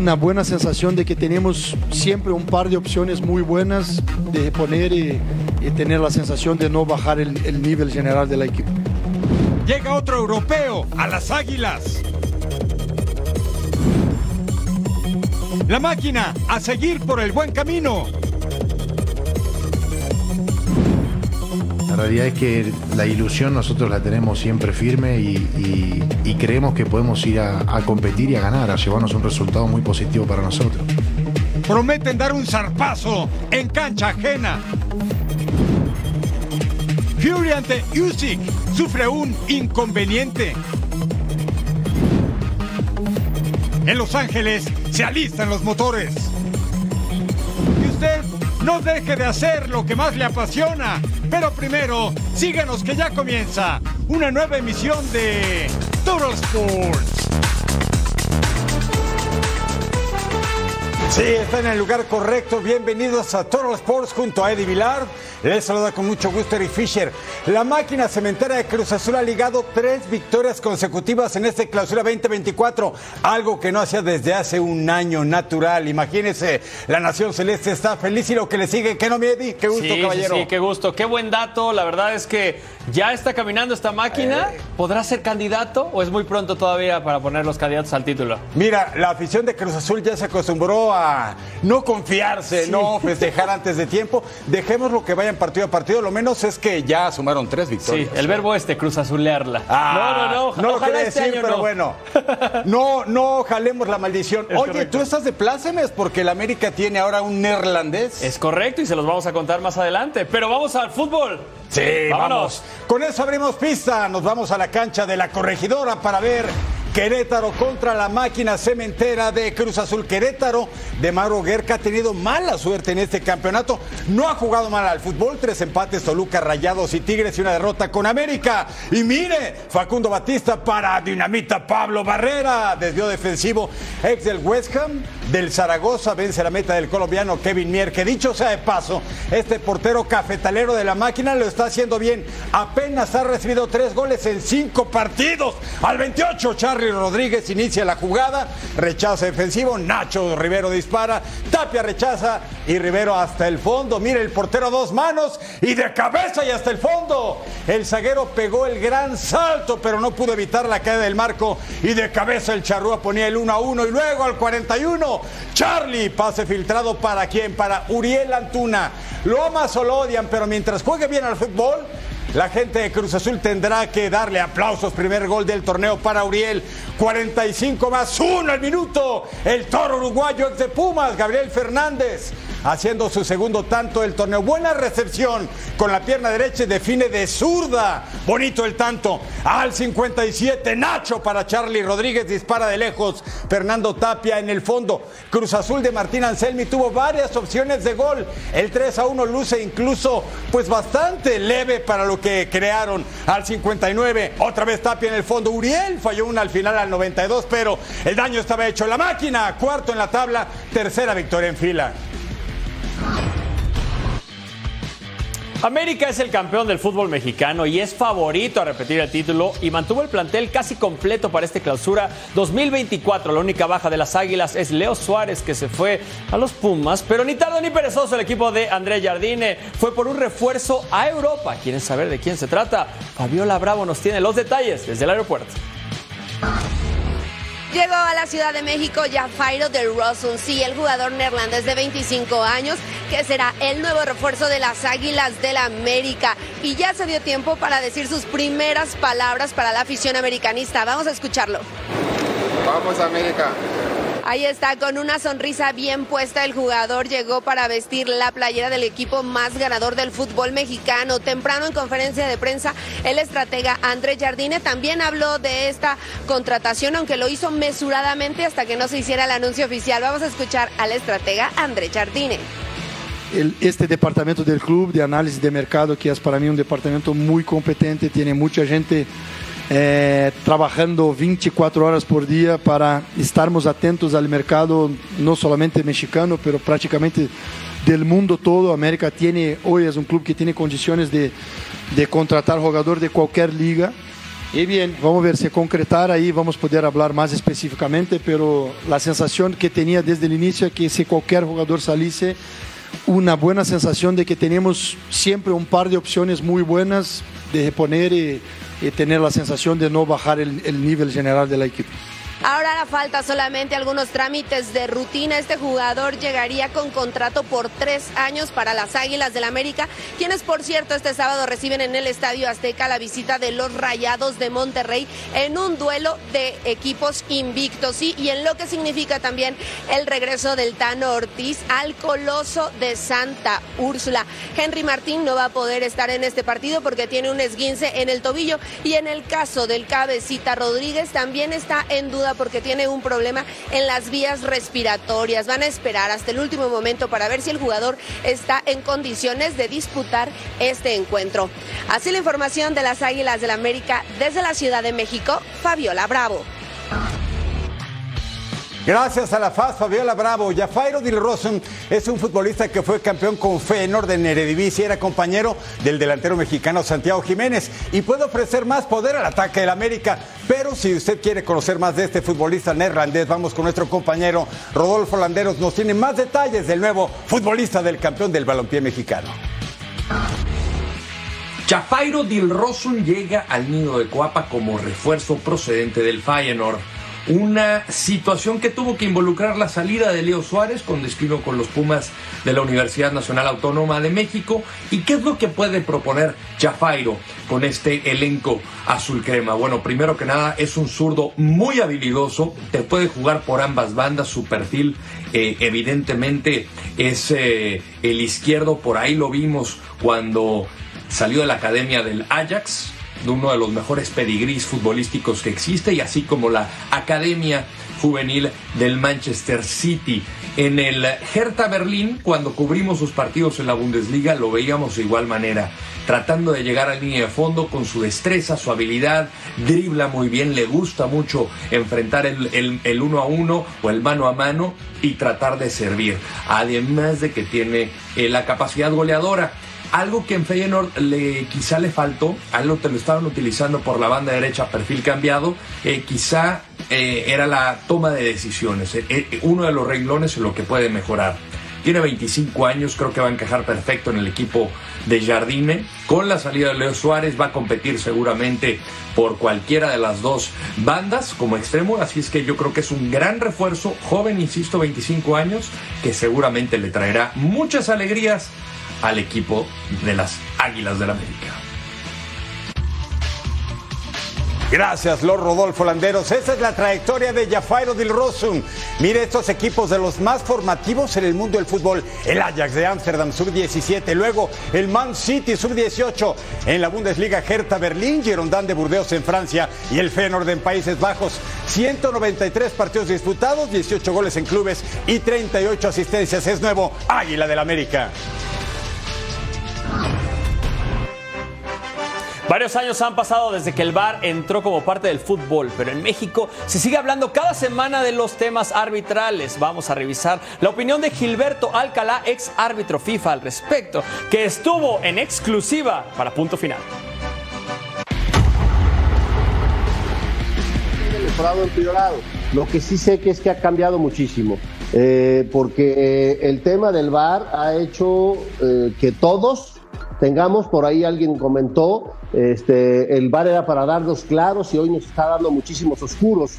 Una buena sensación de que tenemos siempre un par de opciones muy buenas de poner y, y tener la sensación de no bajar el, el nivel general del equipo. Llega otro europeo a las Águilas. La máquina a seguir por el buen camino. Realidad es que la ilusión nosotros la tenemos siempre firme y, creemos que podemos ir a, a competir y a ganar, a llevarnos un resultado muy positivo para nosotros. Prometen dar un zarpazo en cancha ajena. Fury ante Usyk sufre un inconveniente. En Los Ángeles se alistan los motores. Y usted no deje de hacer lo que más le apasiona. Pero primero, síguenos que ya comienza una nueva emisión de Total Sports. Sí, está en el lugar correcto. Bienvenidos a Total Sports junto a Eddie Vilar. Les saluda con mucho gusto Eric Fisher. La máquina cementera de Cruz Azul ha ligado tres victorias consecutivas en este clausura 2024, algo que no hacía desde hace un año natural. Imagínense, la Nación Celeste está feliz y lo que le sigue, que no me Eddie, qué gusto, Sí, sí, caballero. sí, qué gusto, qué buen dato. La verdad es que ya está caminando esta máquina. Eh. ¿Podrá ser candidato o es muy pronto todavía para poner los candidatos al título? Mira, la afición de Cruz Azul ya se acostumbró a no confiarse, no festejar antes de tiempo. Dejemos lo que vayan partido a partido. Lo menos es que ya sumaron tres Sí, victorias. el verbo este, cruz azulearla. Ah, no, no, no. No lo quería este decir, pero no. bueno. No, no jalemos la maldición. Es Oye, correcto. tú estás de plácemes porque el América tiene ahora un neerlandés. Es correcto y se los vamos a contar más adelante. Pero vamos al fútbol. Sí, Vámonos. vamos. Con eso abrimos pista. Nos vamos a la cancha de la corregidora para ver Querétaro contra la máquina cementera de Cruz Azul. Querétaro de Mauro Guerca ha tenido mala suerte en este campeonato. No ha jugado mal al fútbol. Tres empates, Toluca, Rayados y Tigres y una derrota con América. Y mire, Facundo Batista para Dinamita Pablo Barrera. Desvío defensivo, ex del West Ham. Del Zaragoza vence la meta del colombiano Kevin Mier, que dicho sea de paso, este portero cafetalero de la máquina lo está haciendo bien. Apenas ha recibido tres goles en cinco partidos. Al 28, Charlie Rodríguez inicia la jugada, rechaza defensivo, Nacho Rivero dispara, Tapia rechaza y Rivero hasta el fondo. Mire el portero a dos manos y de cabeza y hasta el fondo. El zaguero pegó el gran salto, pero no pudo evitar la caída del marco y de cabeza el Charrúa ponía el 1 a 1 y luego al 41 Charlie, pase filtrado para quién? Para Uriel Antuna. Lo amas o lo odian, pero mientras juegue bien al fútbol, la gente de Cruz Azul tendrá que darle aplausos. Primer gol del torneo para Uriel. 45 más 1 al minuto. El toro uruguayo ex de Pumas, Gabriel Fernández. Haciendo su segundo tanto del torneo. Buena recepción con la pierna derecha y define de zurda. Bonito el tanto. Al 57, Nacho para Charlie Rodríguez. Dispara de lejos. Fernando Tapia en el fondo. Cruz Azul de Martín Anselmi tuvo varias opciones de gol. El 3 a 1 luce incluso pues bastante leve para lo que crearon. Al 59, otra vez Tapia en el fondo. Uriel falló una al final al 92, pero el daño estaba hecho. La máquina, cuarto en la tabla, tercera victoria en fila. América es el campeón del fútbol mexicano y es favorito a repetir el título y mantuvo el plantel casi completo para este clausura 2024. La única baja de las Águilas es Leo Suárez que se fue a los Pumas, pero ni tardo ni perezoso el equipo de André Jardine fue por un refuerzo a Europa. ¿Quieren saber de quién se trata? Fabiola Bravo nos tiene los detalles desde el aeropuerto. Llegó a la Ciudad de México Jafairo del Russell, sí, el jugador neerlandés de 25 años, que será el nuevo refuerzo de las Águilas del la América. Y ya se dio tiempo para decir sus primeras palabras para la afición americanista. Vamos a escucharlo. Vamos América. Ahí está, con una sonrisa bien puesta, el jugador llegó para vestir la playera del equipo más ganador del fútbol mexicano. Temprano en conferencia de prensa, el estratega André Jardine también habló de esta contratación, aunque lo hizo mesuradamente hasta que no se hiciera el anuncio oficial. Vamos a escuchar al estratega André Jardine. este departamento del club de análisis de mercado, que es para mí un departamento muy competente, tiene mucha gente eh, trabajando 24 horas por día para estarmos atentos al mercado, no solamente mexicano, pero prácticamente del mundo todo. América tiene, hoy es un club que tiene condiciones de, de contratar jugador de cualquier liga. Y bien, vamos a ver si concretar ahí, vamos a poder hablar más específicamente, pero la sensación que tenía desde el inicio es que si cualquier jugador saliese, una buena sensación de que tenemos siempre un par de opciones muy buenas de reponer y y tener la sensación de no bajar el, el nivel general del equipo. Ahora la falta solamente algunos trámites de rutina. Este jugador llegaría con contrato por tres años para las Águilas del América, quienes por cierto este sábado reciben en el Estadio Azteca la visita de los Rayados de Monterrey en un duelo de equipos invictos. y en lo que significa también el regreso del Tano Ortiz al Coloso de Santa Úrsula. Henry Martín no va a poder estar en este partido porque tiene un esguince en el tobillo y en el caso del cabecita Rodríguez también está en duda porque tiene un problema en las vías respiratorias. Van a esperar hasta el último momento para ver si el jugador está en condiciones de disputar este encuentro. Así la información de las Águilas del América desde la Ciudad de México, Fabiola Bravo. Gracias a la FAS, Fabiola Bravo. Jafairo Dil Rosen es un futbolista que fue campeón con Feyenoord en Eredivisie, era compañero del delantero mexicano Santiago Jiménez y puede ofrecer más poder al ataque del América. Pero si usted quiere conocer más de este futbolista neerlandés, vamos con nuestro compañero Rodolfo Landeros. Nos tiene más detalles del nuevo futbolista del campeón del balompié mexicano. Jafairo Dil Rosun llega al nido de Coapa como refuerzo procedente del Feyenoord una situación que tuvo que involucrar la salida de Leo Suárez con destino con los Pumas de la Universidad Nacional Autónoma de México. ¿Y qué es lo que puede proponer Jafairo con este elenco azul crema? Bueno, primero que nada es un zurdo muy habilidoso, te puede jugar por ambas bandas, su perfil eh, evidentemente es eh, el izquierdo, por ahí lo vimos cuando salió de la academia del Ajax, uno de los mejores pedigrís futbolísticos que existe y así como la Academia Juvenil del Manchester City. En el Hertha Berlín, cuando cubrimos sus partidos en la Bundesliga, lo veíamos de igual manera, tratando de llegar a línea de fondo con su destreza, su habilidad, dribla muy bien, le gusta mucho enfrentar el, el uno a uno o el mano a mano y tratar de servir, además de que tiene eh, la capacidad goleadora. Algo que en Feyenoord le, quizá le faltó, algo que lo estaban utilizando por la banda derecha, perfil cambiado, eh, quizá eh, era la toma de decisiones. Eh, uno de los renglones en lo que puede mejorar. Tiene 25 años, creo que va a encajar perfecto en el equipo de Jardine. Con la salida de Leo Suárez va a competir seguramente por cualquiera de las dos bandas como extremo. Así es que yo creo que es un gran refuerzo, joven, insisto, 25 años, que seguramente le traerá muchas alegrías al equipo de las Águilas del la América. Gracias, Lord Rodolfo Landeros. Esa es la trayectoria de Jafairo Dil Rosum. Mire estos equipos de los más formativos en el mundo del fútbol. El Ajax de Ámsterdam, sub-17. Luego el Man City, sub-18. En la Bundesliga, Hertha Berlín, Girondin de Burdeos en Francia y el Feyenoord en Países Bajos. 193 partidos disputados, 18 goles en clubes y 38 asistencias. Es nuevo Águila del América. Varios años han pasado desde que el VAR entró como parte del fútbol, pero en México se sigue hablando cada semana de los temas arbitrales. Vamos a revisar la opinión de Gilberto Alcalá, ex árbitro FIFA al respecto, que estuvo en exclusiva para punto final. Lo que sí sé que es que ha cambiado muchísimo, eh, porque el tema del VAR ha hecho eh, que todos tengamos, por ahí alguien comentó, este, el bar era para darnos claros y hoy nos está dando muchísimos oscuros.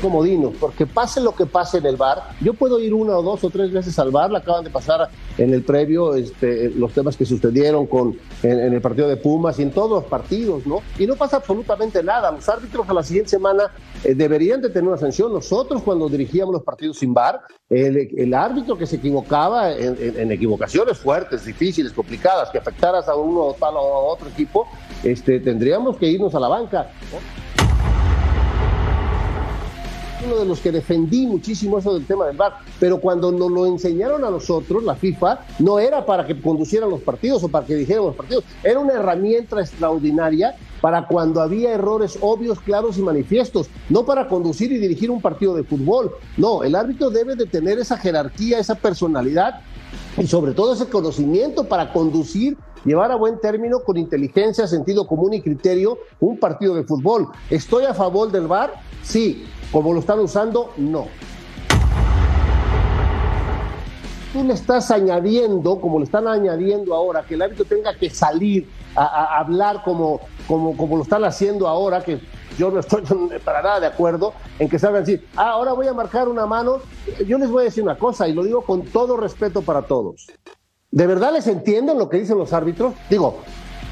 Comodinos, porque pase lo que pase en el bar, yo puedo ir una o dos o tres veces al bar, la acaban de pasar en el previo este, los temas que sucedieron con, en, el partido de Pumas y en todos los partidos, ¿no? Y no pasa absolutamente nada. Los árbitros a la siguiente semana eh, deberían de tener una sanción. Nosotros cuando dirigíamos los partidos sin bar, el, árbitro que se equivocaba en, equivocaciones fuertes, difíciles, complicadas, que afectaras a uno o tal o a otro equipo, este, tendríamos que irnos a la banca. Uno de los que defendí muchísimo eso del tema del VAR, pero cuando nos lo enseñaron a nosotros, la FIFA, no era para que conducieran los partidos o para que dijeran los partidos, era una herramienta extraordinaria para cuando había errores obvios, claros y manifiestos, no para conducir y dirigir un partido de fútbol. No, el árbitro debe de tener esa jerarquía, esa personalidad y sobre todo ese conocimiento para conducir llevar a buen término con inteligencia, sentido común y criterio un partido de fútbol. ¿Estoy a favor del VAR? Sí. ¿Como lo están usando? No. Tú le estás añadiendo, como le están añadiendo ahora, que el árbitro tenga que salir a, hablar como, como, como lo están haciendo ahora, que yo no estoy para nada de acuerdo en que salgan decir, ah, ahora voy a marcar una mano. Yo les voy a decir una cosa y lo digo con todo respeto para todos. ¿De verdad les entienden lo que dicen los árbitros? Digo,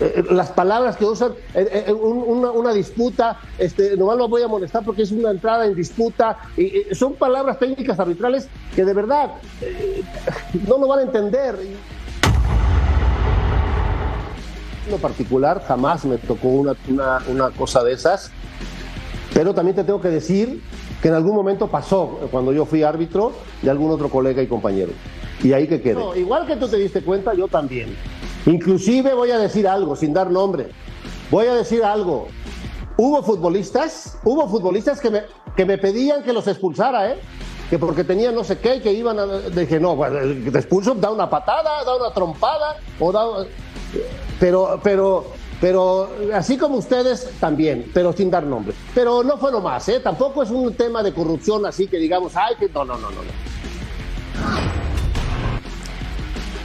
eh, eh, las palabras que usan, eh, una, disputa, este, nomás lo voy a molestar porque es una entrada en disputa, y, son palabras técnicas arbitrales que de verdad no lo van a entender. En lo particular, jamás me tocó una, una cosa de esas, pero también te tengo que decir que en algún momento pasó cuando yo fui árbitro de algún otro colega y compañero. Y ahí que quede. igual que tú te diste cuenta, yo también. Inclusive voy a decir algo, sin dar nombre. Voy a decir algo. Hubo futbolistas, hubo futbolistas que me, que me pedían que los expulsara, ¿eh? Que porque tenían no sé qué, que iban a... Dije, no, bueno, te expulso, da una patada, da una trompada, o da... Pero, pero, pero así como ustedes también, pero sin dar nombre. Pero no fue lo más, ¿eh? Tampoco es un tema de corrupción así que digamos, ay, que no, no, no. no.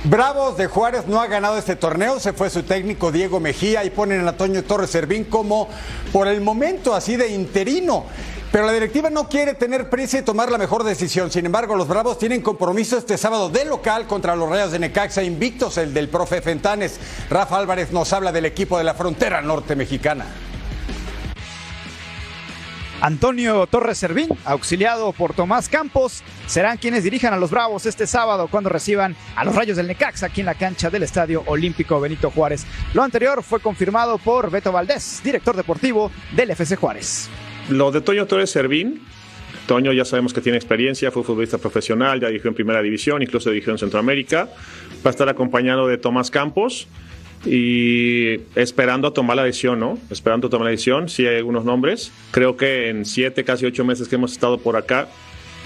Bravos de Juárez no ha ganado este torneo, se fue su técnico Diego Mejía y ponen a Antonio Torres Servín como por el momento así de interino. Pero la directiva no quiere tener prisa y tomar la mejor decisión. Sin embargo, los Bravos tienen compromiso este sábado de local contra los Rayos de Necaxa, invictos el del profe Fentanes. Rafa Álvarez nos habla del equipo de la frontera norte mexicana. Antonio Torres Servín, auxiliado por Tomás Campos, serán quienes dirijan a los Bravos este sábado cuando reciban a los Rayos del Necaxa aquí en la cancha del Estadio Olímpico Benito Juárez. Lo anterior fue confirmado por Beto Valdés, director deportivo del FC Juárez. Lo de Toño Torres Servín Toño ya sabemos que tiene experiencia, fue futbolista profesional, ya dirigió en Primera División, incluso dirigió en Centroamérica. Va a estar acompañado de Tomás Campos, y esperando a tomar la decisión, ¿no? Esperando a tomar la decisión, sí hay algunos nombres. Creo que en siete, casi ocho meses que hemos estado por acá,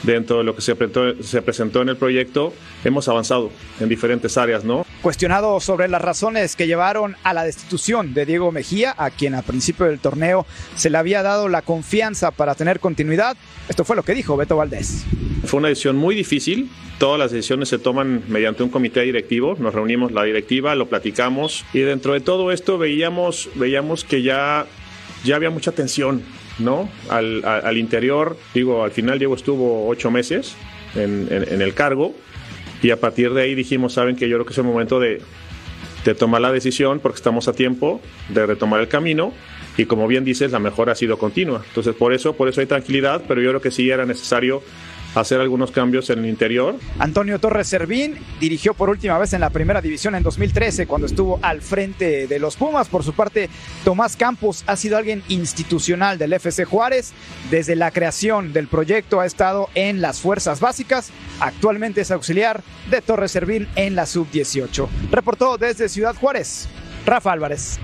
dentro de lo que se presentó, se presentó en el proyecto, hemos avanzado en diferentes áreas, ¿no? Cuestionado sobre las razones que llevaron a la destitución de Diego Mejía, a quien a principio del torneo se le había dado la confianza para tener continuidad, esto fue lo que dijo Beto Valdés. Fue una decisión muy difícil, todas las decisiones se toman mediante un comité directivo, nos reunimos la directiva, lo platicamos y dentro de todo esto veíamos, veíamos que ya, ya había mucha tensión, ¿no? Al, al, interior, digo, al final Diego estuvo ocho meses en, en, el cargo y a partir de ahí dijimos, saben que yo creo que es el momento de, de tomar la decisión porque estamos a tiempo de retomar el camino y como bien dices, la mejora ha sido continua. Entonces, por eso, por eso hay tranquilidad, pero yo creo que sí era necesario hacer algunos cambios en el interior. Antonio Torres Servín dirigió por última vez en la primera división en 2013 cuando estuvo al frente de los Pumas. Por su parte, Tomás Campos ha sido alguien institucional del FC Juárez. Desde la creación del proyecto ha estado en las fuerzas básicas. Actualmente es auxiliar de Torres Servín en la sub-18. Reportó desde Ciudad Juárez, Rafa Álvarez.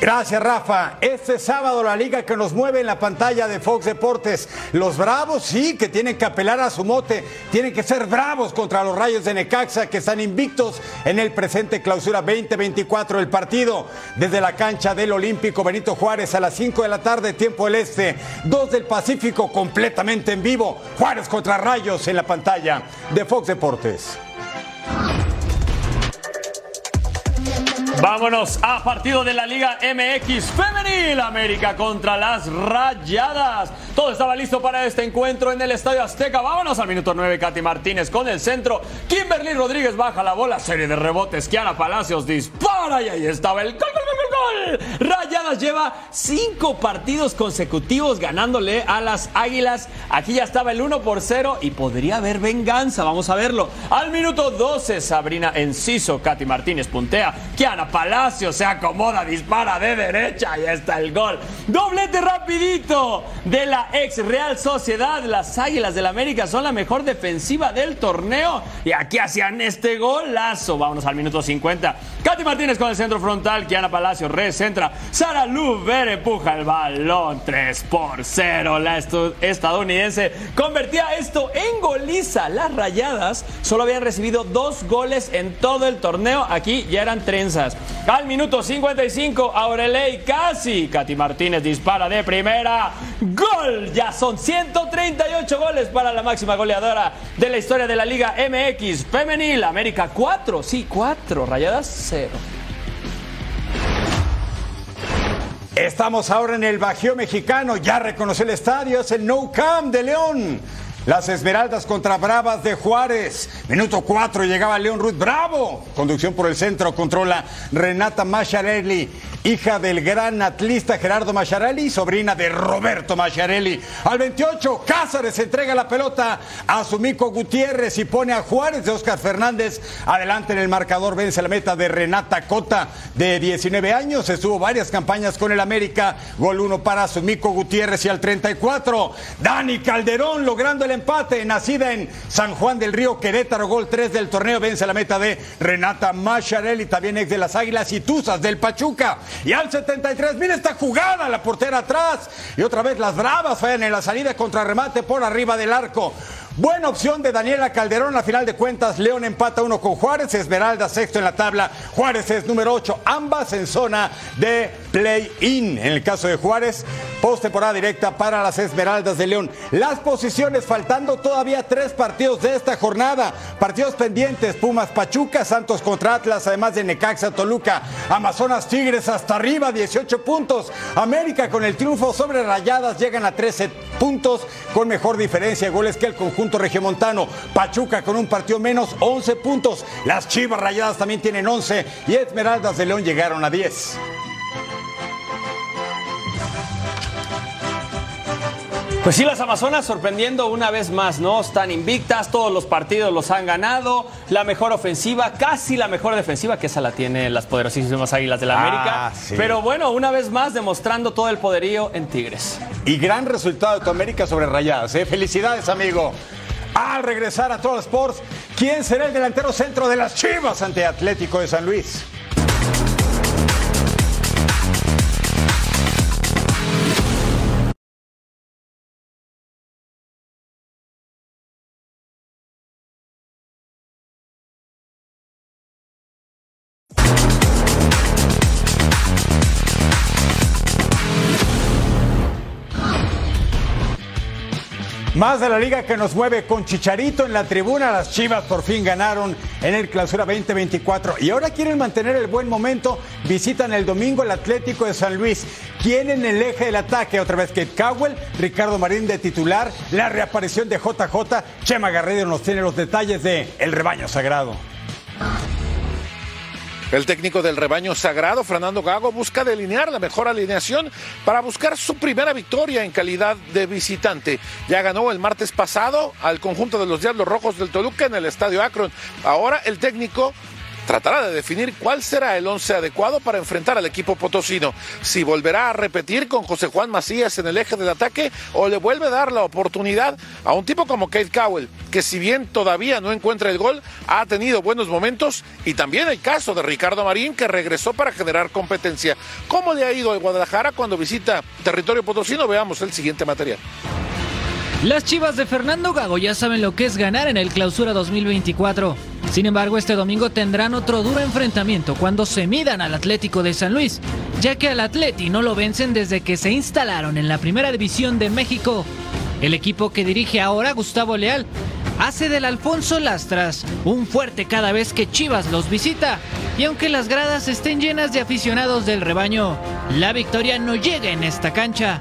Gracias, Rafa. Este sábado la liga que nos mueve en la pantalla de Fox Deportes. Los Bravos, sí, que tienen que apelar a su mote. Tienen que ser bravos contra los Rayos de Necaxa, que están invictos en el presente clausura 2024 del partido. Desde la cancha del Olímpico Benito Juárez a las 5 de la tarde, tiempo del Este. 2 del Pacífico, completamente en vivo. Juárez contra Rayos en la pantalla de Fox Deportes. Vámonos a partido de la Liga MX Femenil América contra las Rayadas. Todo estaba listo para este encuentro en el Estadio Azteca. Vámonos al minuto 9, Katy Martínez con el centro. Kimberly Rodríguez baja la bola, serie de rebotes. Kiana Palacios dispara y ahí estaba el gol, Rayadas lleva cinco partidos consecutivos ganándole a las Águilas. Aquí ya estaba el 1 por 0 y podría haber venganza. Vamos a verlo. Al minuto 12, Sabrina Enciso, Katy Martínez puntea. Kiana Palacio se acomoda, dispara de derecha y está el gol. Doblete rapidito de la ex Real Sociedad. Las Águilas del América son la mejor defensiva del torneo y aquí hacían este golazo. Vámonos al minuto 50. Katy Martínez con el centro frontal. Kiana Palacio recentra. Sara Luber empuja el balón 3 por 0. La estadounidense convertía esto en goliza. Las rayadas solo habían recibido dos goles en todo el torneo. Aquí ya eran trenzas. Al minuto 55, Aureley casi. Katy Martínez dispara de primera. ¡Gol! Ya son 138 goles para la máxima goleadora de la historia de la Liga MX Femenil. América 4, sí, 4. Rayadas 0. Estamos ahora en el Bajío Mexicano. Ya reconoció el estadio. Es el No Camp de León. Las Esmeraldas contra Bravas de Juárez. Minuto 4 llegaba León Ruth Bravo. Conducción por el centro. Controla Renata Macharelli, hija del gran atlista Gerardo Macharelli, sobrina de Roberto Macharelli. Al 28, Cázares entrega la pelota a Sumico Gutiérrez y pone a Juárez de Oscar Fernández. Adelante en el marcador vence la meta de Renata Cota, de 19 años. Estuvo varias campañas con el América. Gol 1 para Sumico Gutiérrez y al 34, Dani Calderón logrando el empate. Nacida en San Juan del Río, Querétaro, gol 3 del torneo. Vence la meta de Renata Macharelli, también ex de las Águilas y Tuzas del Pachuca. Y al 73, mira esta jugada, la portera atrás. Y otra vez las bravas fallan en la salida contra remate por arriba del arco. Buena opción de Daniela Calderón. A final de cuentas, León empata uno con Juárez. Esmeralda sexto en la tabla. Juárez es número 8. Ambas en zona de play-in. En el caso de Juárez, postemporada directa para las Esmeraldas de León. Las posiciones faltando todavía tres partidos de esta jornada. Partidos pendientes: Pumas Pachuca, Santos contra Atlas, además de Necaxa Toluca, Amazonas Tigres hasta arriba, 18 puntos. América con el triunfo sobre Rayadas llegan a 13 puntos con mejor diferencia de goles que el conjunto regiomontano. Pachuca con un partido menos, 11 puntos. Las Chivas Rayadas también tienen 11 y Esmeraldas de León llegaron a 10. Pues sí, las Amazonas sorprendiendo una vez más, ¿no? Están invictas, todos los partidos los han ganado, la mejor ofensiva, casi la mejor defensiva, que esa la tienen las poderosísimas Águilas de la Ah, América. sí. Pero bueno, una vez más demostrando todo el poderío en Tigres. Y gran resultado de tu América sobre Rayadas. ¿eh? Felicidades, amigo. Al regresar a Total Sports, ¿quién será el delantero centro de las Chivas ante Atlético de San Luis? Más de la liga que nos mueve con Chicharito en la tribuna. Las Chivas por fin ganaron en el Clausura 2024 y ahora quieren mantener el buen momento. Visitan el domingo el Atlético de San Luis. Quieren el eje del ataque otra vez Kate Cowell, Ricardo Marín de titular, la reaparición de JJ. Chema Garrido nos tiene los detalles de El Rebaño Sagrado. El técnico del rebaño sagrado, Fernando Gago, busca delinear la mejor alineación para buscar su primera victoria en calidad de visitante. Ya ganó el martes pasado al conjunto de los Diablos Rojos del Toluca en el Estadio Akron. Ahora el técnico tratará de definir cuál será el once adecuado para enfrentar al equipo potosino. Si volverá a repetir con José Juan Macías en el eje del ataque o le vuelve a dar la oportunidad a un tipo como Kate Cowell, que si bien todavía no encuentra el gol, ha tenido buenos momentos y también el caso de Ricardo Marín que regresó para generar competencia. ¿Cómo le ha ido a Guadalajara cuando visita territorio potosino? Veamos el siguiente material. Las chivas de Fernando Gago ya saben lo que es ganar en el Clausura 2024. Sin embargo, este domingo tendrán otro duro enfrentamiento cuando se midan al Atlético de San Luis, ya que al Atleti no lo vencen desde que se instalaron en la Primera División de México. El equipo que dirige ahora Gustavo Leal hace del Alfonso Lastras un fuerte cada vez que Chivas los visita. Y aunque las gradas estén llenas de aficionados del rebaño, la victoria no llega en esta cancha.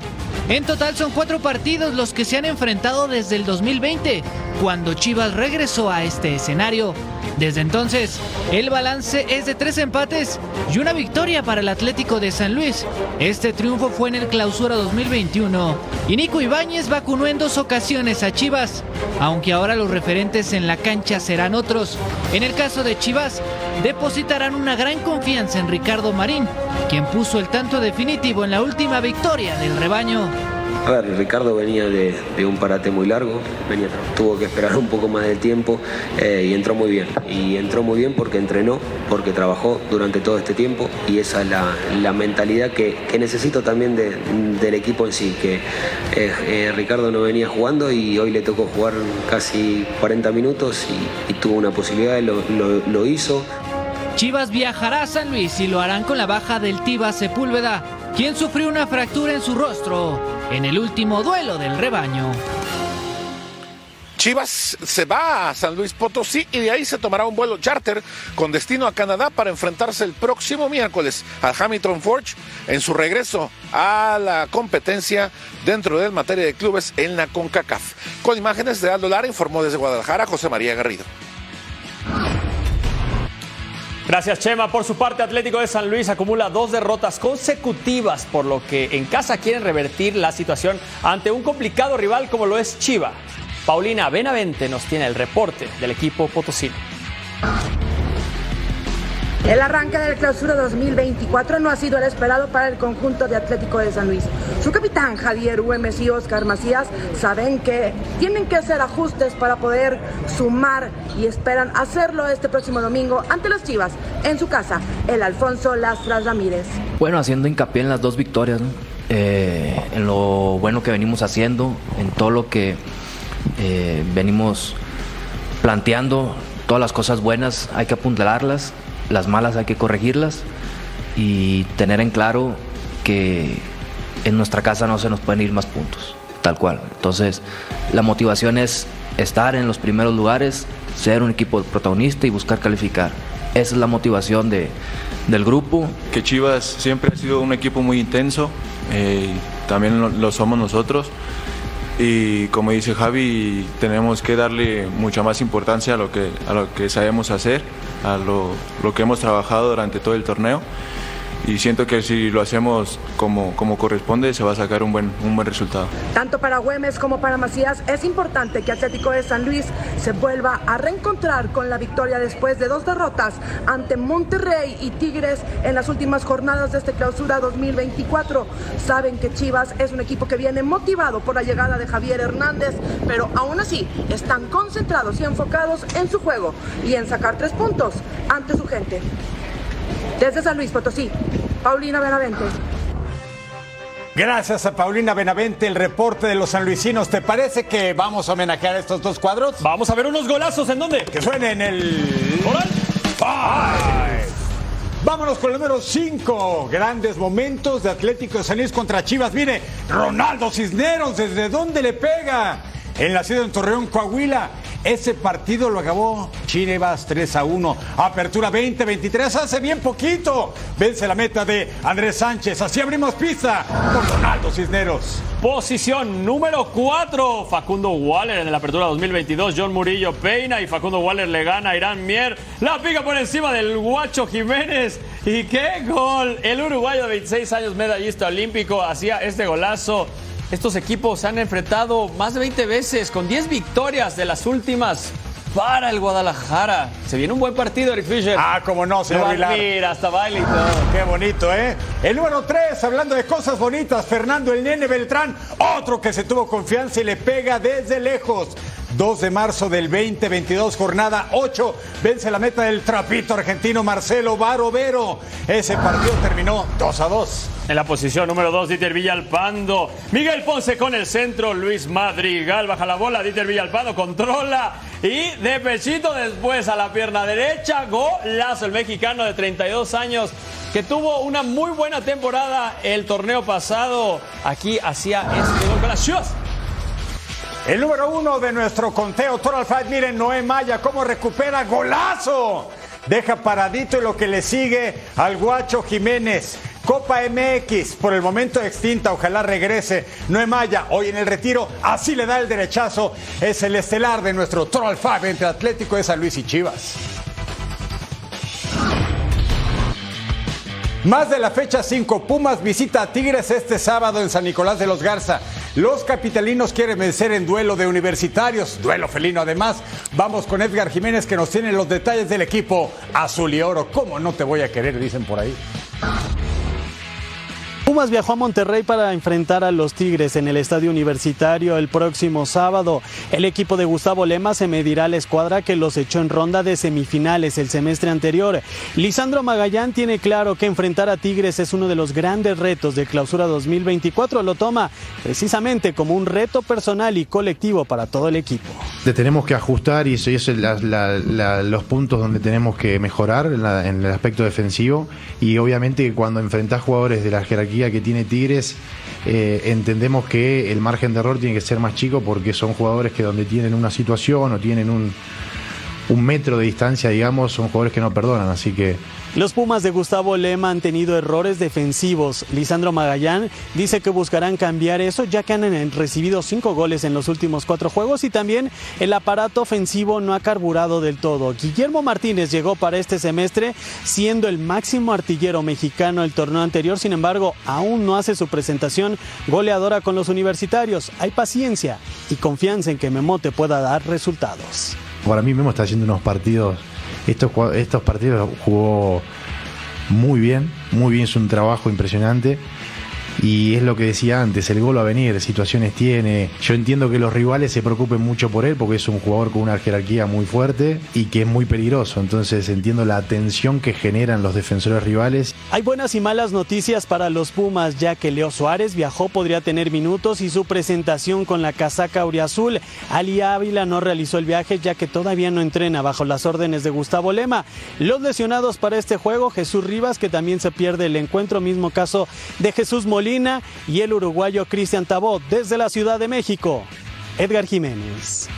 En total son cuatro partidos los que se han enfrentado desde el 2020, cuando Chivas regresó a este escenario. Desde entonces, el balance es de tres empates y una victoria para el Atlético de San Luis. Este triunfo fue en el Clausura 2021 y Nico Ibáñez vacunó en dos ocasiones a Chivas, aunque ahora los referentes en la cancha serán otros. En el caso de Chivas, depositarán una gran confianza en Ricardo Marín, quien puso el tanto definitivo en la última victoria del rebaño. A ver, Ricardo venía de, un parate muy largo, tuvo que esperar un poco más de tiempo eh, y entró muy bien. Y entró muy bien porque entrenó, porque trabajó durante todo este tiempo y esa es la, mentalidad que, necesito también del equipo en sí, que eh, eh, Ricardo no venía jugando y hoy le tocó jugar casi 40 minutos y, tuvo una posibilidad, lo, lo hizo. Chivas viajará a San Luis y lo harán con la baja del Tiba Sepúlveda, quien sufrió una fractura en su rostro en el último duelo del rebaño. Chivas se va a San Luis Potosí y de ahí se tomará un vuelo charter con destino a Canadá para enfrentarse el próximo miércoles al Hamilton Forge en su regreso a la competencia dentro del materia de clubes en la CONCACAF. Con imágenes de Aldo Lara informó desde Guadalajara José María Garrido. Gracias, Chema. Por su parte, Atlético de San Luis acumula dos derrotas consecutivas, por lo que en casa quieren revertir la situación ante un complicado rival como lo es Chiva. Paulina Benavente nos tiene el reporte del equipo potosino. El arranque del clausura 2024 no ha sido el esperado para el conjunto de Atlético de San Luis. Su capitán Javier Güemes y Oscar Macías saben que tienen que hacer ajustes para poder sumar y esperan hacerlo este próximo domingo ante las Chivas en su casa, el Alfonso Lastras Ramírez. Bueno, haciendo hincapié en las dos victorias, eh, en lo bueno que venimos haciendo, en todo lo que eh, venimos planteando, todas las cosas buenas hay que apuntalarlas las malas hay que corregirlas y tener en claro que en nuestra casa no se nos pueden ir más puntos, tal cual. Entonces, la motivación es estar en los primeros lugares, ser un equipo protagonista y buscar calificar. Esa es la motivación de, del grupo. Que Chivas siempre ha sido un equipo muy intenso, eh, también lo, somos nosotros. Y como dice Javi, tenemos que darle mucha más importancia a lo que, a lo que sabemos hacer a lo, lo que hemos trabajado durante todo el torneo y siento que si lo hacemos como, como corresponde se va a sacar un buen, un buen resultado. Tanto para Güemes como para Macías es importante que Atlético de San Luis se vuelva a reencontrar con la victoria después de dos derrotas ante Monterrey y Tigres en las últimas jornadas de este clausura 2024. Saben que Chivas es un equipo que viene motivado por la llegada de Javier Hernández, pero aún así están concentrados y enfocados en su juego y en sacar tres puntos ante su gente. Desde San Luis Potosí, Paulina Benavente. Gracias a Paulina Benavente, el reporte de los sanluisinos. ¿Te parece que vamos a homenajear estos dos cuadros? Vamos a ver unos golazos. ¿En dónde? Que suene en el. ¡Coral! Vámonos con el número 5. Grandes momentos de Atlético de San Luis contra Chivas. Mire, Ronaldo Cisneros, ¿desde dónde le pega? En la ciudad de Torreón, Coahuila. Ese partido lo acabó Chivas 3 a 1. Apertura 20-23, hace bien poquito. Vence la meta de Andrés Sánchez. Así abrimos pista con Ronaldo Cisneros. Posición número 4. Facundo Waller en la apertura 2022. John Murillo peina y Facundo Waller le gana a Irán Mier. La pica por encima del Guacho Jiménez. ¿Y qué gol? El uruguayo de 26 años, medallista olímpico, hacía este golazo estos equipos se han enfrentado más de 20 veces con 10 victorias de las últimas para el Guadalajara. Se viene un buen partido, Eric Fisher. Ah, como no, señor Vilar. Mira, hasta baile y todo. Qué bonito, ¿eh? El número 3, hablando de cosas bonitas, Fernando el Nene Beltrán, otro que se tuvo confianza y le pega desde lejos. 2 de marzo del 2022, jornada 8. Vence la meta del trapito argentino Marcelo Barovero. Ese partido terminó 2 a 2. En la posición número 2, Dieter Villalpando. Miguel Ponce con el centro. Luis Madrigal baja la bola. Dieter Villalpando controla. Y de pechito después a la pierna derecha. Golazo el mexicano de 32 años que tuvo una muy buena temporada el torneo pasado. Aquí hacía este gol las El número uno de nuestro conteo, Total Fight, miren, Noé Maya, cómo recupera golazo. Deja paradito lo que le sigue al Guacho Jiménez. Copa MX, por el momento extinta, ojalá regrese. Noé Maya, hoy en el retiro, así le da el derechazo. Es el estelar de nuestro Total Fight entre Atlético de San Luis y Chivas. Más de la fecha 5, Pumas visita a Tigres este sábado en San Nicolás de los Garza. Los capitalinos quieren vencer en duelo de universitarios, duelo felino además. Vamos con Edgar Jiménez que nos tiene los detalles del equipo azul y oro. ¿Cómo no te voy a querer? Dicen por ahí. Pumas viajó a Monterrey para enfrentar a los Tigres en el Estadio Universitario el próximo sábado. El equipo de Gustavo Lema se medirá a la escuadra que los echó en ronda de semifinales el semestre anterior. Lisandro Magallán tiene claro que enfrentar a Tigres es uno de los grandes retos de clausura 2024. Lo toma precisamente como un reto personal y colectivo para todo el equipo. Te tenemos que ajustar y eso es los puntos donde tenemos que mejorar en, en el aspecto defensivo y obviamente cuando enfrentás jugadores de la jerarquía que tiene Tigres, eh, entendemos que el margen de error tiene que ser más chico porque son jugadores que donde tienen una situación o tienen un, un metro de distancia, digamos, son jugadores que no perdonan. Así que los Pumas de Gustavo Lema han tenido errores defensivos. Lisandro Magallán dice que buscarán cambiar eso ya que han recibido cinco goles en los últimos cuatro juegos y también el aparato ofensivo no ha carburado del todo. Guillermo Martínez llegó para este semestre siendo el máximo artillero mexicano del torneo anterior, sin embargo aún no hace su presentación goleadora con los universitarios. Hay paciencia y confianza en que Memote pueda dar resultados. Para mí Memo está haciendo unos partidos estos, estos partidos jugó muy bien, muy bien, es un trabajo impresionante. Y es lo que decía antes, el gol va a venir, situaciones tiene. Yo entiendo que los rivales se preocupen mucho por él porque es un jugador con una jerarquía muy fuerte y que es muy peligroso. Entonces entiendo la tensión que generan los defensores rivales. Hay buenas y malas noticias para los Pumas, ya que Leo Suárez viajó, podría tener minutos y su presentación con la casaca auriazul. Ali Ávila no realizó el viaje ya que todavía no entrena bajo las órdenes de Gustavo Lema. Los lesionados para este juego, Jesús Rivas, que también se pierde el encuentro, mismo caso de Jesús Molina y el uruguayo Cristian Tabot desde la Ciudad de México. Edgar Jiménez.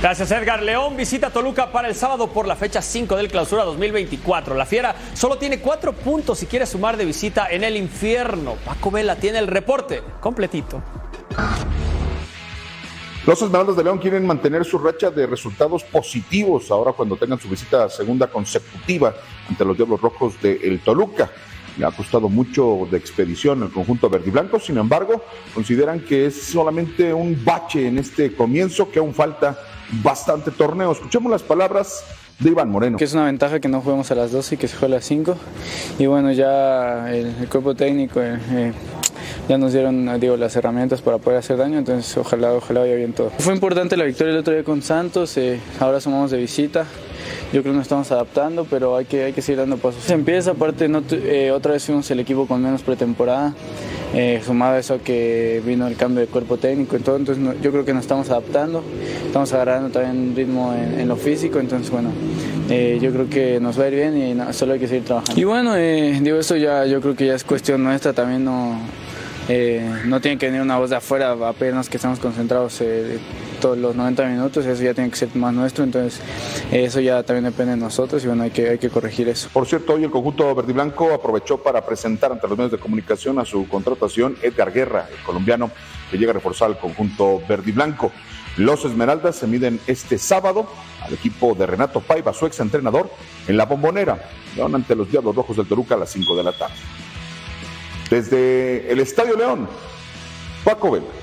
Gracias Edgar. León visita Toluca para el sábado por la fecha 5 del clausura 2024. La Fiera solo tiene cuatro puntos si quiere sumar de visita en el infierno. Paco Vela tiene el reporte completito. Los Esmeraldas de León quieren mantener su racha de resultados positivos ahora cuando tengan su visita segunda consecutiva ante los Diablos Rojos de El Toluca. Le ha costado mucho de expedición el conjunto verde y blanco, sin embargo, consideran que es solamente un bache en este comienzo, que aún falta bastante torneo. Escuchemos las palabras de Iván Moreno. Que es una ventaja que no juguemos a las 12 y que se juegue a las 5. Y bueno, ya el, cuerpo técnico eh, eh, ya nos dieron digo, las herramientas para poder hacer daño, entonces ojalá, ojalá vaya bien todo. Fue importante la victoria el otro día con Santos, eh, ahora sumamos de visita yo creo que nos estamos adaptando, pero hay que, hay que seguir dando pasos. Se empieza, aparte, no, eh, otra vez fuimos el equipo con menos pretemporada, eh, sumado a eso que vino el cambio de cuerpo técnico, entonces yo creo que nos estamos adaptando, estamos agarrando también ritmo en, lo físico, entonces bueno, eh, yo creo que nos va a ir bien y solo hay que seguir trabajando. Y bueno, digo, eso ya yo creo que ya es cuestión nuestra, también no no tiene que venir una voz de afuera apenas que estamos concentrados los 90 minutos, eso ya tiene que ser más nuestro, entonces eso ya también depende de nosotros y bueno, hay que, hay que corregir eso. Por cierto, hoy el conjunto verde y blanco aprovechó para presentar ante los medios de comunicación a su contratación Edgar Guerra, el colombiano que llega a reforzar el conjunto verde y blanco. Los Esmeraldas se miden este sábado al equipo de Renato Paiva, su ex entrenador, en la bombonera. León ante los Diablos Rojos del Toruca a las 5 de la tarde. Desde el Estadio León, Paco Vela.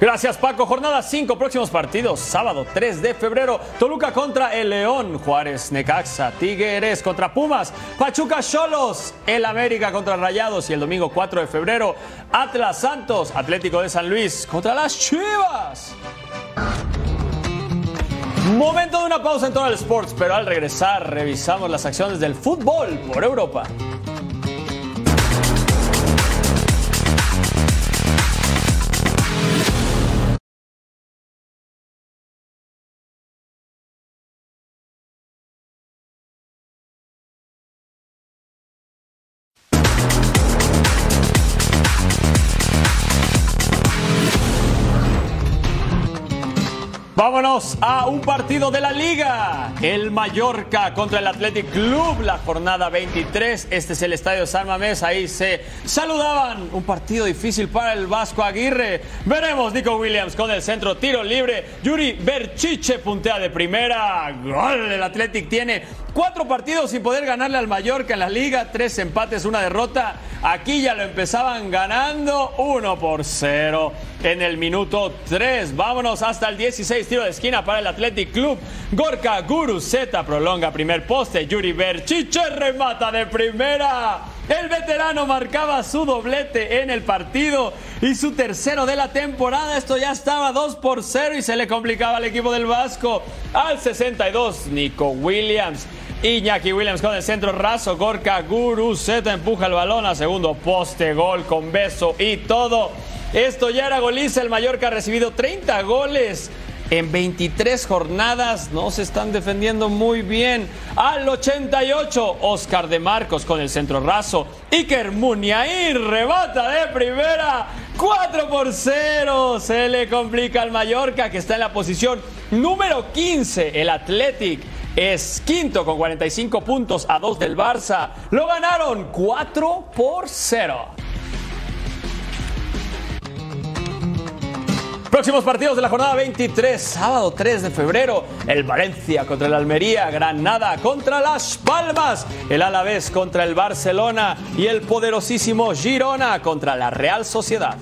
Gracias Paco. Jornada 5, próximos partidos. Sábado 3 de febrero. Toluca contra el León. Juárez, Necaxa, Tigres contra Pumas. Pachuca Cholos. El América contra Rayados. Y el domingo 4 de febrero. Atlas Santos. Atlético de San Luis contra las Chivas. Momento de una pausa en Total Sports, pero al regresar revisamos las acciones del fútbol por Europa. Vámonos a un partido de la liga. El Mallorca contra el Athletic Club, la jornada 23. Este es el estadio San Mamés. Ahí se saludaban. Un partido difícil para el Vasco Aguirre. Veremos Nico Williams con el centro tiro libre. Yuri Berchiche puntea de primera. Gol. El Athletic tiene cuatro partidos sin poder ganarle al Mallorca en la liga. Tres empates, una derrota. Aquí ya lo empezaban ganando 1 por 0 en el minuto 3. Vámonos hasta el 16, tiro de esquina para el Athletic Club. Gorka Guru Z prolonga primer poste. Yuri Berchiche remata de primera. El veterano marcaba su doblete en el partido y su tercero de la temporada. Esto ya estaba 2 por 0 y se le complicaba al equipo del Vasco. Al 62, Nico Williams. Iñaki Williams con el centro raso. Gorka Guru Z empuja el balón a segundo poste. Gol con beso y todo. Esto ya era goliza. El Mallorca ha recibido 30 goles en 23 jornadas. No se están defendiendo muy bien. Al 88, Oscar de Marcos con el centro raso. Iker Muniain rebata de primera. 4 por 0. Se le complica al Mallorca que está en la posición número 15. El Athletic es quinto con 45 puntos a 2 del Barça. Lo ganaron 4 por 0. Próximos partidos de la jornada 23, sábado 3 de febrero, el Valencia contra el Almería, Granada contra Las Palmas, el Alavés contra el Barcelona y el poderosísimo Girona contra la Real Sociedad.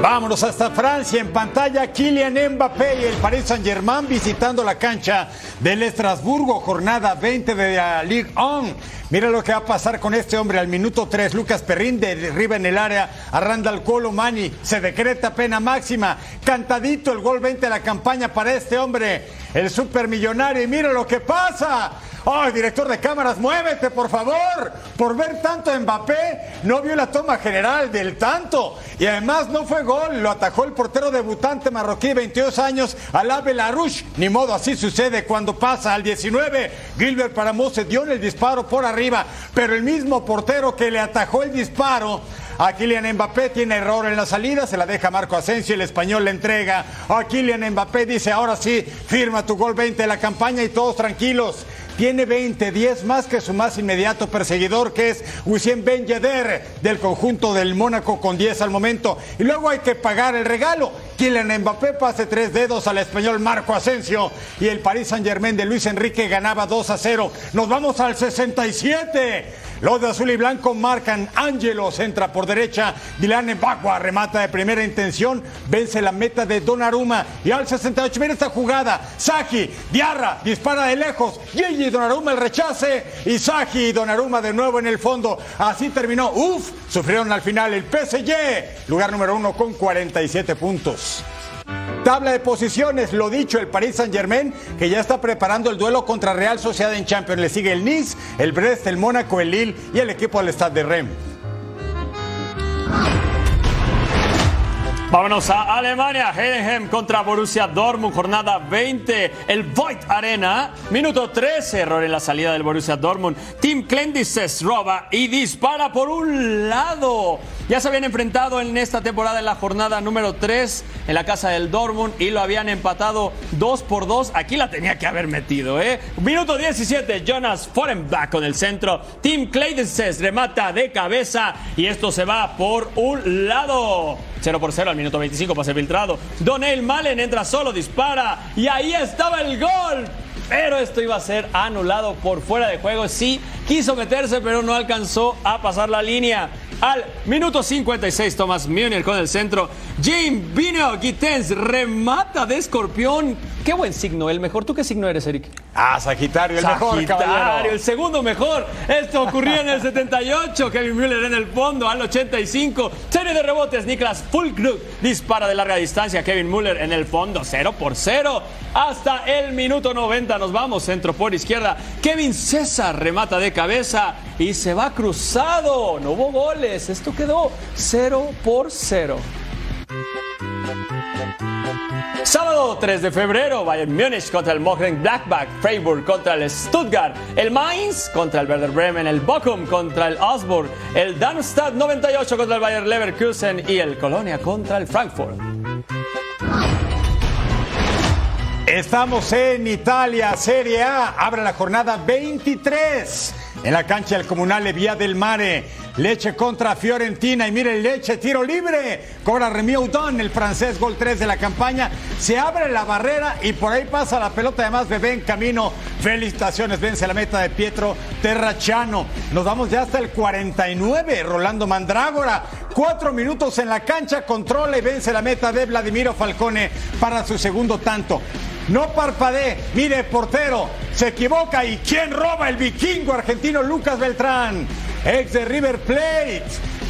Vámonos hasta Francia. En pantalla, Kylian Mbappé y el Paris Saint-Germain visitando la cancha del Estrasburgo, jornada 20 de la Ligue 1. Mira lo que va a pasar con este hombre al minuto 3. Lucas Perrín derriba en el área a Randall Colomani. Se decreta pena máxima. Cantadito el gol 20 de la campaña para este hombre, el supermillonario. Y mira lo que pasa. ¡Ay, director de cámaras, muévete, por favor! Por ver tanto a Mbappé, no vio la toma general del tanto. Y además no fue gol, lo atajó el portero debutante marroquí, 22 años, Alá Belarush. Ni modo, así sucede cuando pasa al 19. Gilbert Paramose dio el disparo por arriba, pero el mismo portero que le atajó el disparo a Kylian Mbappé tiene error en la salida, se la deja Marco Asensio, el español le entrega a Kylian Mbappé, dice ahora sí, firma tu gol 20 de la campaña y todos tranquilos. Tiene 20, 10 más que su más inmediato perseguidor, que es Wissiem Ben del conjunto del Mónaco, con 10 al momento. Y luego hay que pagar el regalo. Kylian Mbappé pase tres dedos al español Marco Asensio y el Paris Saint Germain de Luis Enrique ganaba 2 a 0. Nos vamos al 67. Los de azul y blanco marcan. Ángelos entra por derecha. Dylan Mbagua remata de primera intención. Vence la meta de Donnarumma. Y al 68, mira esta jugada. Saji, Diarra, dispara de lejos. Gigi Donnarumma el rechace. Y Saji y Donnarumma de nuevo en el fondo. Así terminó. Uf, sufrieron al final el PSG. Lugar número uno con 47 puntos. Tabla de posiciones, lo dicho, el Paris Saint Germain, que ya está preparando el duelo contra Real Sociedad en Champions. Le sigue el Nice, el Brest, el Mónaco, el Lille y el equipo del Stade de Rennes. Vámonos a Alemania, Heidenheim contra Borussia Dortmund, jornada 20, el Voigt Arena, minuto 13, error en la salida del Borussia Dortmund. Tim Klendises roba y dispara por un lado. Ya se habían enfrentado en esta temporada en la jornada número 3 en la casa del Dortmund y lo habían empatado 2 por 2. Aquí la tenía que haber metido, ¿eh? Minuto 17, Jonas Forenbach con el centro. Tim Klendises remata de cabeza y esto se va por un lado. 0 por 0 al minuto 25 pase filtrado. Donel Malen entra solo, dispara y ahí estaba el gol. Pero esto iba a ser anulado por fuera de juego. Sí, quiso meterse, pero no alcanzó a pasar la línea. Al minuto 56, Thomas Müller con el centro. Jim Vino Gittens remata de escorpión. Qué buen signo, el mejor. ¿Tú qué signo eres, Eric? Ah, Sagitario, el mejor, Sagitario, el segundo mejor. Esto ocurrió en el 78. Kevin Müller en el fondo al 85. Serie de rebotes. Niklas Fulkrug dispara de larga distancia. Kevin Müller en el fondo. 0 por 0. Hasta el minuto 90 nos vamos. Centro por izquierda. Kevin César remata de cabeza y se va cruzado. No hubo goles. Esto quedó 0 por 0. Sábado 3 de febrero, Bayern Múnich contra el Mönchengladbach, Freiburg contra el Stuttgart, el Mainz contra el Werder Bremen, el Bochum contra el Augsburg, el Darmstadt 98 contra el Bayer Leverkusen y el Colonia contra el Frankfurt. Estamos en Italia, Serie A. Abre la jornada 23 en la cancha del Comunale Vía del Mare. Leche contra Fiorentina y miren Leche, tiro libre. Cobra Remy Udon, el francés, gol 3 de la campaña. Se abre la barrera y por ahí pasa la pelota. Además, Bebé en camino. Felicitaciones, vence la meta de Pietro Terrachano. Nos vamos ya hasta el 49. Rolando Mandrágora, cuatro minutos en la cancha, controla y vence la meta de Vladimiro Falcone para su segundo tanto. No parpadee, mire, portero, se equivoca y ¿quién roba el vikingo argentino Lucas Beltrán? Ex de River Plate.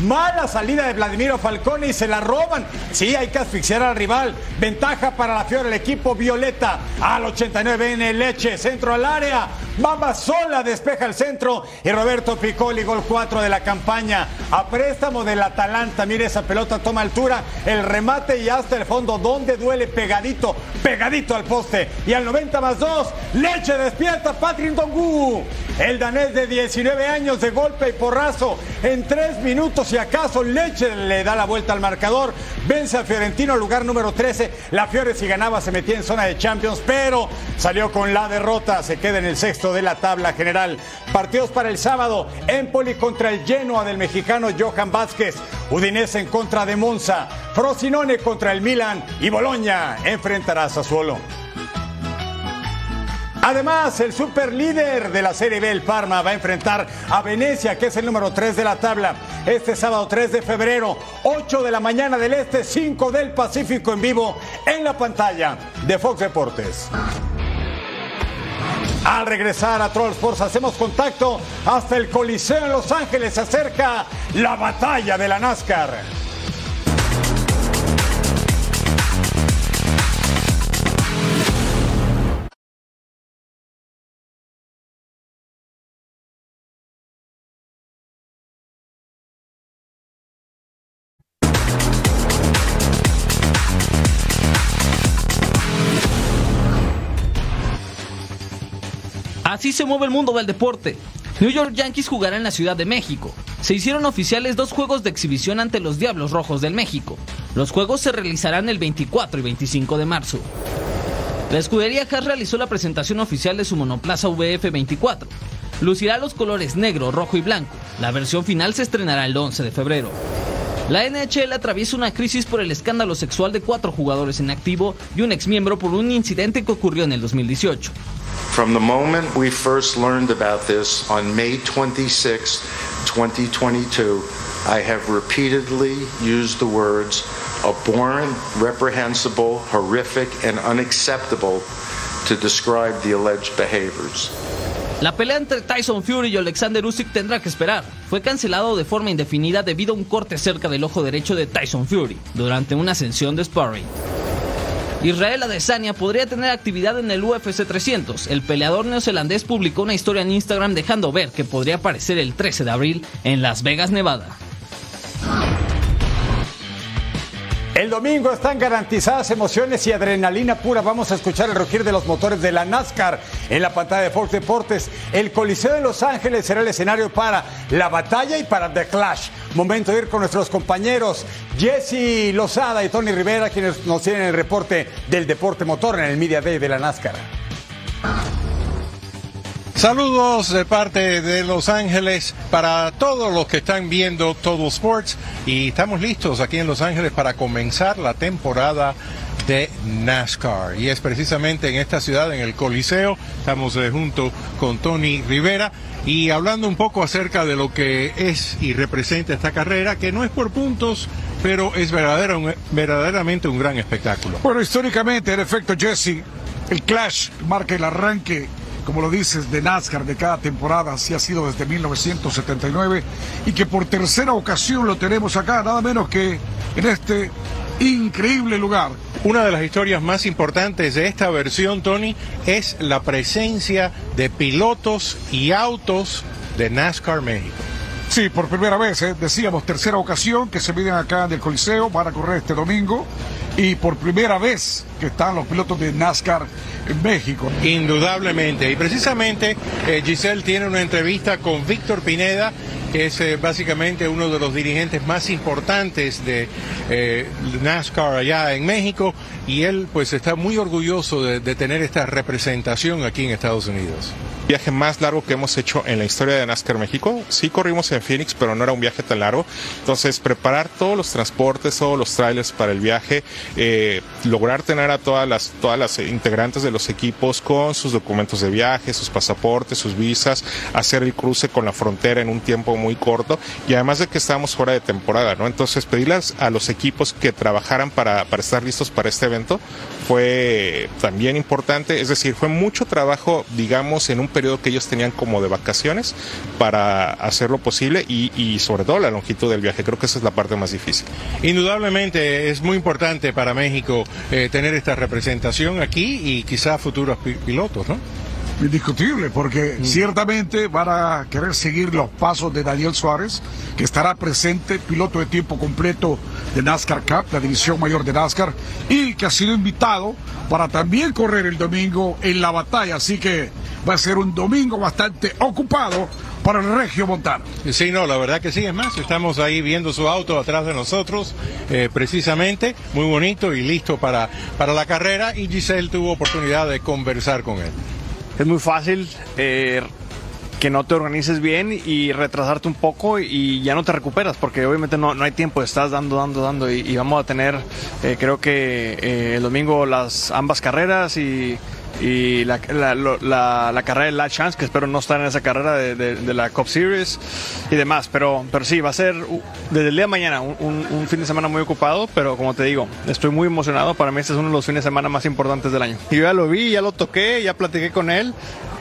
Mala salida de Vladimiro Falcone y se la roban. Sí, hay que asfixiar al rival. Ventaja para la Fiora, el equipo violeta. Al 89 en leche, centro al área. Bamba sola despeja el centro y Roberto Piccoli, gol 4 de la campaña. A préstamo del Atalanta, mire esa pelota, toma altura, el remate y hasta el fondo, donde duele pegadito, pegadito al poste. Y al 90 más 2, leche despierta Patrick Dongu. El danés de 19 años de golpe y porrazo en 3 minutos si acaso Leche le da la vuelta al marcador, vence a Fiorentino, lugar número 13. La Fiore si ganaba se metía en zona de Champions, pero salió con la derrota, se queda en el sexto de la tabla general. Partidos para el sábado, Empoli contra el Genoa del mexicano Johan Vázquez, Udinese en contra de Monza, Frosinone contra el Milan y Boloña enfrentará a Sassuolo. Además, el superlíder de la Serie B, el Parma, va a enfrentar a Venecia, que es el número 3 de la tabla, este sábado 3 de febrero, 8 de la mañana del Este, 5 del Pacífico en vivo en la pantalla de Fox Deportes. Al regresar a Troll Sports hacemos contacto hasta el Coliseo en Los Ángeles. Se acerca la batalla de la NASCAR. Así se mueve el mundo del deporte. New York Yankees jugará en la Ciudad de México. Se hicieron oficiales dos juegos de exhibición ante los Diablos Rojos del México. Los juegos se realizarán el 24 y 25 de marzo. La escudería Haas realizó la presentación oficial de su monoplaza VF24. Lucirá los colores negro, rojo y blanco. La versión final se estrenará el 11 de febrero. La NHL atraviesa una crisis por el escándalo sexual de cuatro jugadores en activo y un exmiembro por un incidente que ocurrió en el 2018. From the moment we first learned about this on May 26, 2022, I have repeatedly used the words abhorrent, reprehensible, horrific, and unacceptable to describe the alleged behaviors. La pelea entre Tyson Fury y Alexander Usyk tendrá que esperar. Fue cancelado de forma indefinida debido a un corte cerca del ojo derecho de Tyson Fury durante una ascensión de sparring. Israel Adesanya podría tener actividad en el UFC 300. El peleador neozelandés publicó una historia en Instagram dejando ver que podría aparecer el 13 de abril en Las Vegas, Nevada. El domingo están garantizadas emociones y adrenalina pura. Vamos a escuchar el rugir de los motores de la NASCAR en la pantalla de Fox Deportes. El Coliseo de Los Ángeles será el escenario para la batalla y para The Clash. Momento de ir con nuestros compañeros Jesse Lozada y Tony Rivera, quienes nos tienen el reporte del deporte motor en el Media Day de la NASCAR. Saludos de parte de Los Ángeles para todos los que están viendo Todo Sports y estamos listos aquí en Los Ángeles para comenzar la temporada de NASCAR y es precisamente en esta ciudad, en el Coliseo, estamos eh, junto con Tony Rivera y hablando un poco acerca de lo que es y representa esta carrera, que no es por puntos, pero es verdadero, verdaderamente un gran espectáculo. Bueno, históricamente, en efecto, Jesse, el Clash marca el arranque como lo dices, de NASCAR de cada temporada, así ha sido desde 1979, y que por tercera ocasión lo tenemos acá, nada menos que en este increíble lugar. Una de las historias más importantes de esta versión, Tony, es la presencia de pilotos y autos de NASCAR México. Sí, por primera vez, ¿eh? decíamos, tercera ocasión que se miden acá en el Coliseo, van a correr este domingo, y por primera vez que están los pilotos de NASCAR en México. Indudablemente. Y precisamente eh, Giselle tiene una entrevista con Víctor Pineda, que es eh, básicamente uno de los dirigentes más importantes de eh, NASCAR allá en México. Y él pues está muy orgulloso de, de tener esta representación aquí en Estados Unidos viaje más largo que hemos hecho en la historia de NASCAR México. Sí corrimos en Phoenix, pero no era un viaje tan largo. Entonces, preparar todos los transportes, todos los trailers para el viaje, eh, lograr tener a todas las, todas las integrantes de los equipos con sus documentos de viaje, sus pasaportes, sus visas, hacer el cruce con la frontera en un tiempo muy corto y además de que estábamos fuera de temporada, ¿no? Entonces, pedirles a los equipos que trabajaran para, para estar listos para este evento fue también importante, es decir, fue mucho trabajo, digamos, en un periodo que ellos tenían como de vacaciones para hacerlo posible y, y, sobre todo la longitud del viaje. Creo que esa es la parte más difícil. Indudablemente es muy importante para México eh, tener esta representación aquí y quizá futuros pi pilotos, ¿no? Indiscutible, porque ciertamente van a querer seguir los pasos de Daniel Suárez, que estará presente, piloto de tiempo completo de NASCAR Cup, la división mayor de NASCAR, y que ha sido invitado para también correr el domingo en la batalla. Así que va a ser un domingo bastante ocupado para el Regio Montano. Sí, no, la verdad que sí, es más, estamos ahí viendo su auto atrás de nosotros, eh, precisamente, muy bonito y listo para, para la carrera, y Giselle tuvo oportunidad de conversar con él. Es muy fácil eh, que no te organices bien y retrasarte un poco y ya no te recuperas, porque obviamente no, no hay tiempo, estás dando, dando, dando, y, vamos a tener, eh, creo que eh, el domingo las ambas carreras y y la, la, la, la, carrera de La Chance, que espero no estar en esa carrera de, de, de, la Cup Series y demás. Pero, pero sí, va a ser desde el día de mañana un, un, un, fin de semana muy ocupado, pero como te digo, estoy muy emocionado. Para mí este es uno de los fines de semana más importantes del año. Y yo ya lo vi, ya lo toqué, ya platiqué con él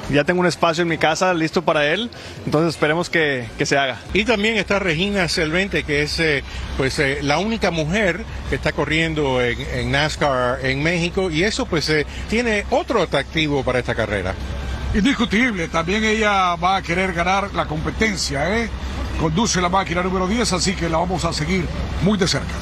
ya tengo un espacio en mi casa listo para él, entonces esperemos que, que se haga. Y también está Regina Selvente, que es eh, pues eh, la única mujer que está corriendo en, en NASCAR en México y eso pues eh, tiene otro atractivo para esta carrera. Indiscutible, también ella va a querer ganar la competencia, ¿eh? conduce la máquina número 10, así que la vamos a seguir muy de cerca.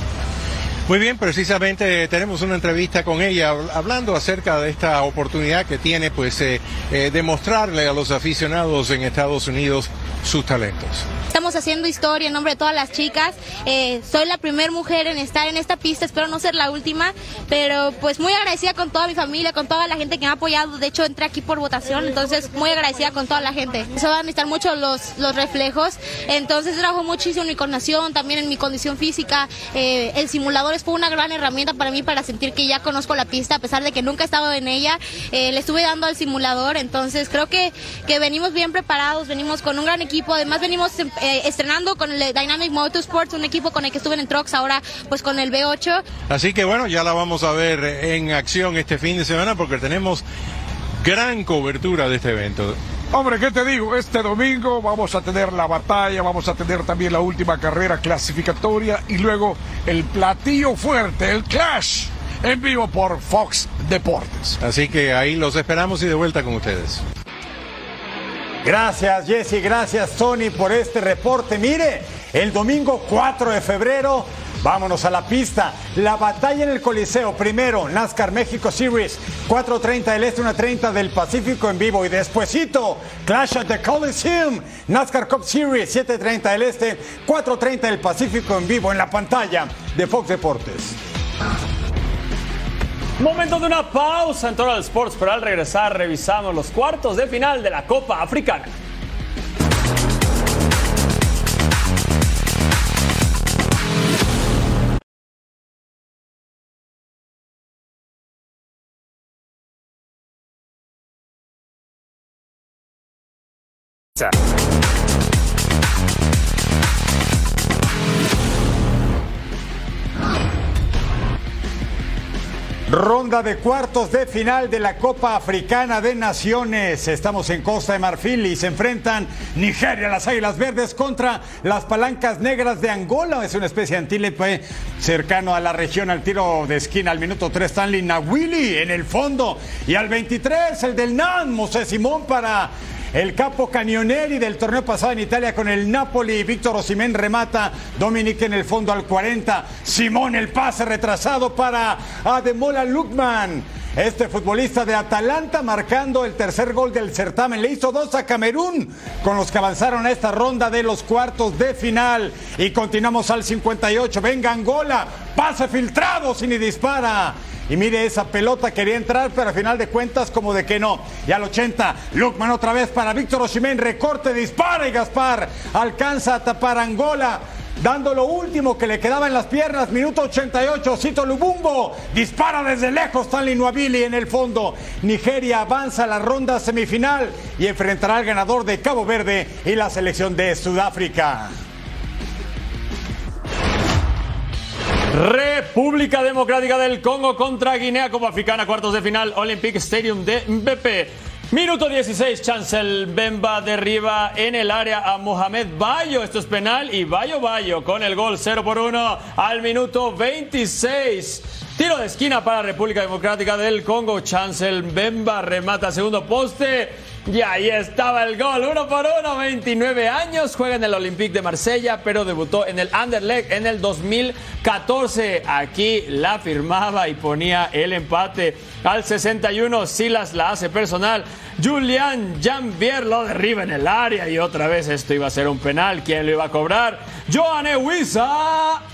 Muy bien, precisamente tenemos una entrevista con ella hablando acerca de esta oportunidad que tiene pues eh, eh, de mostrarle a los aficionados en Estados Unidos sus talentos. Estamos haciendo historia en nombre de todas las chicas. Eh, soy la primera mujer en estar en esta pista, espero no ser la última, pero pues muy agradecida con toda mi familia, con toda la gente que me ha apoyado. De hecho, entré aquí por votación, entonces muy agradecida con toda la gente. Se van a necesitar mucho los, los reflejos, entonces trabajo muchísimo en mi coordinación, también en mi condición física. Eh, el simulador fue una gran herramienta para mí para sentir que ya conozco la pista, a pesar de que nunca he estado en ella. Eh, le estuve dando al simulador, entonces creo que, que venimos bien preparados, venimos con un gran equipo, además venimos eh, estrenando con el Dynamic Motorsports, un equipo con el que estuve en Trucks, ahora pues con el B8. Así que bueno, ya la vamos a ver en acción este fin de semana porque tenemos gran cobertura de este evento. Hombre, ¿qué te digo? Este domingo vamos a tener la batalla, vamos a tener también la última carrera clasificatoria y luego el platillo fuerte, el Clash, en vivo por Fox Deportes. Así que ahí los esperamos y de vuelta con ustedes. Gracias Jesse, gracias Tony por este reporte. Mire, el domingo 4 de febrero, vámonos a la pista. La batalla en el Coliseo, primero NASCAR México Series, 4.30 del Este, 1.30 del Pacífico en vivo. Y despuesito, Clash at the Coliseum, NASCAR Cup Series, 7.30 del Este, 4.30 del Pacífico en vivo en la pantalla de Fox Deportes. Momento de una pausa en Total Sports, pero al regresar revisamos los cuartos de final de la Copa Africana. Ronda de cuartos de final de la Copa Africana de Naciones. Estamos en Costa de Marfil y se enfrentan Nigeria, las Águilas Verdes contra las Palancas Negras de Angola. Es una especie de antílope cercano a la región al tiro de esquina. Al minuto 3, Stanley Nawili en el fondo. Y al 23, el del NAN, Mosé Simón para El capo Cagnoneri del torneo pasado en Italia con el Napoli. Víctor Osimén remata. Dominic en el fondo al 40. Simón el pase retrasado para Ademola Lukman. Este futbolista de Atalanta marcando el tercer gol del certamen. Le hizo dos a Camerún con los que avanzaron a esta ronda de los cuartos de final. Y continuamos al 58. Venga Angola. Pase filtrado sin y dispara. Y mire esa pelota quería entrar, pero al final de cuentas como de que no. Y al 80, Lukman otra vez para Víctor Osimén, recorte, dispara y Gaspar alcanza a tapar Angola. Dando lo último que le quedaba en las piernas, minuto 88, Cito Lubumbo dispara desde lejos, Stanley Nuabili en el fondo. Nigeria avanza a la ronda semifinal y enfrentará al ganador de Cabo Verde y la selección de Sudáfrica. República Democrática del Congo contra Guinea como Africana, cuartos de final, Olympic Stadium de Mbepe. Minuto 16, Chancel Bemba derriba en el área a Mohamed Bayo. Esto es penal y Bayo Bayo con el gol 0 por 1 al minuto 26. Tiro de esquina para República Democrática del Congo. Chancel Bemba remata segundo poste. Y ahí estaba el gol, uno por uno, 29 años, juega en el Olympique de Marsella, pero debutó en el Anderlecht en el 2014. Aquí la firmaba y ponía el empate al 61. Silas la hace personal. Julian Jambier lo derriba en el área y otra vez esto iba a ser un penal. ¿Quién lo iba a cobrar? Johan Ewisa.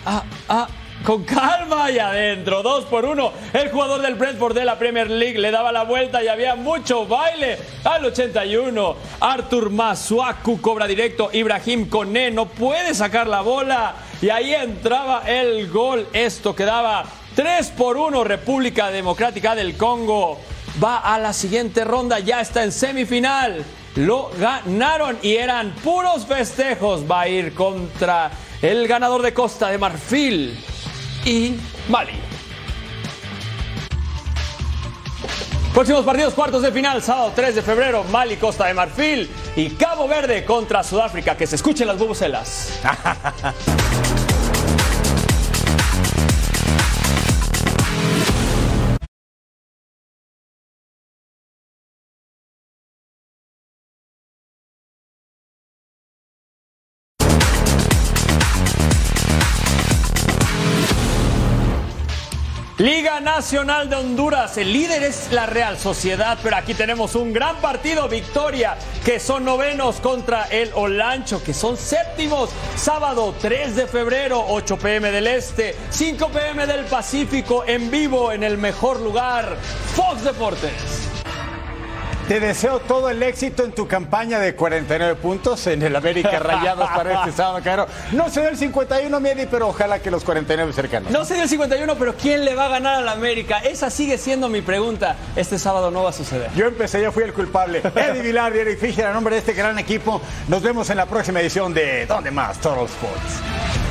Ah, ah, con calma y adentro, dos por uno. El jugador del Brentford de la Premier League le daba la vuelta y había mucho baile. Al 81, Artur Masuaku cobra directo. Ibrahim Kone no puede sacar la bola. Y ahí entraba el gol. Esto quedaba 3 por 1. República Democrática del Congo va a la siguiente ronda. Ya está en semifinal. Lo ganaron y eran puros festejos. Va a ir contra el ganador de Costa de Marfil y Mali. Próximos partidos, cuartos de final, sábado 3 de febrero, Mali, Costa de Marfil y Cabo Verde contra Sudáfrica. Que se escuchen las bubucelas. Nacional de Honduras, el líder es la Real Sociedad, pero aquí tenemos un gran partido, victoria, que son novenos contra el Olancho, que son séptimos, sábado 3 de febrero, 8 pm del Este, 5 pm del Pacífico, en vivo en el mejor lugar, Fox Deportes. Te deseo todo el éxito en tu campaña de 49 puntos en el América Rayados para este sábado, claro. No se dio el 51, Miedi, pero ojalá que los 49 cercanos. No se dio el 51, pero ¿quién le va a ganar al América? Esa sigue siendo mi pregunta. Este sábado no va a suceder. Yo empecé, yo fui el culpable. Eddie Vilar y Eric Fischer, a nombre de este gran equipo. Nos vemos en la próxima edición de ¿Dónde más? Total Sports.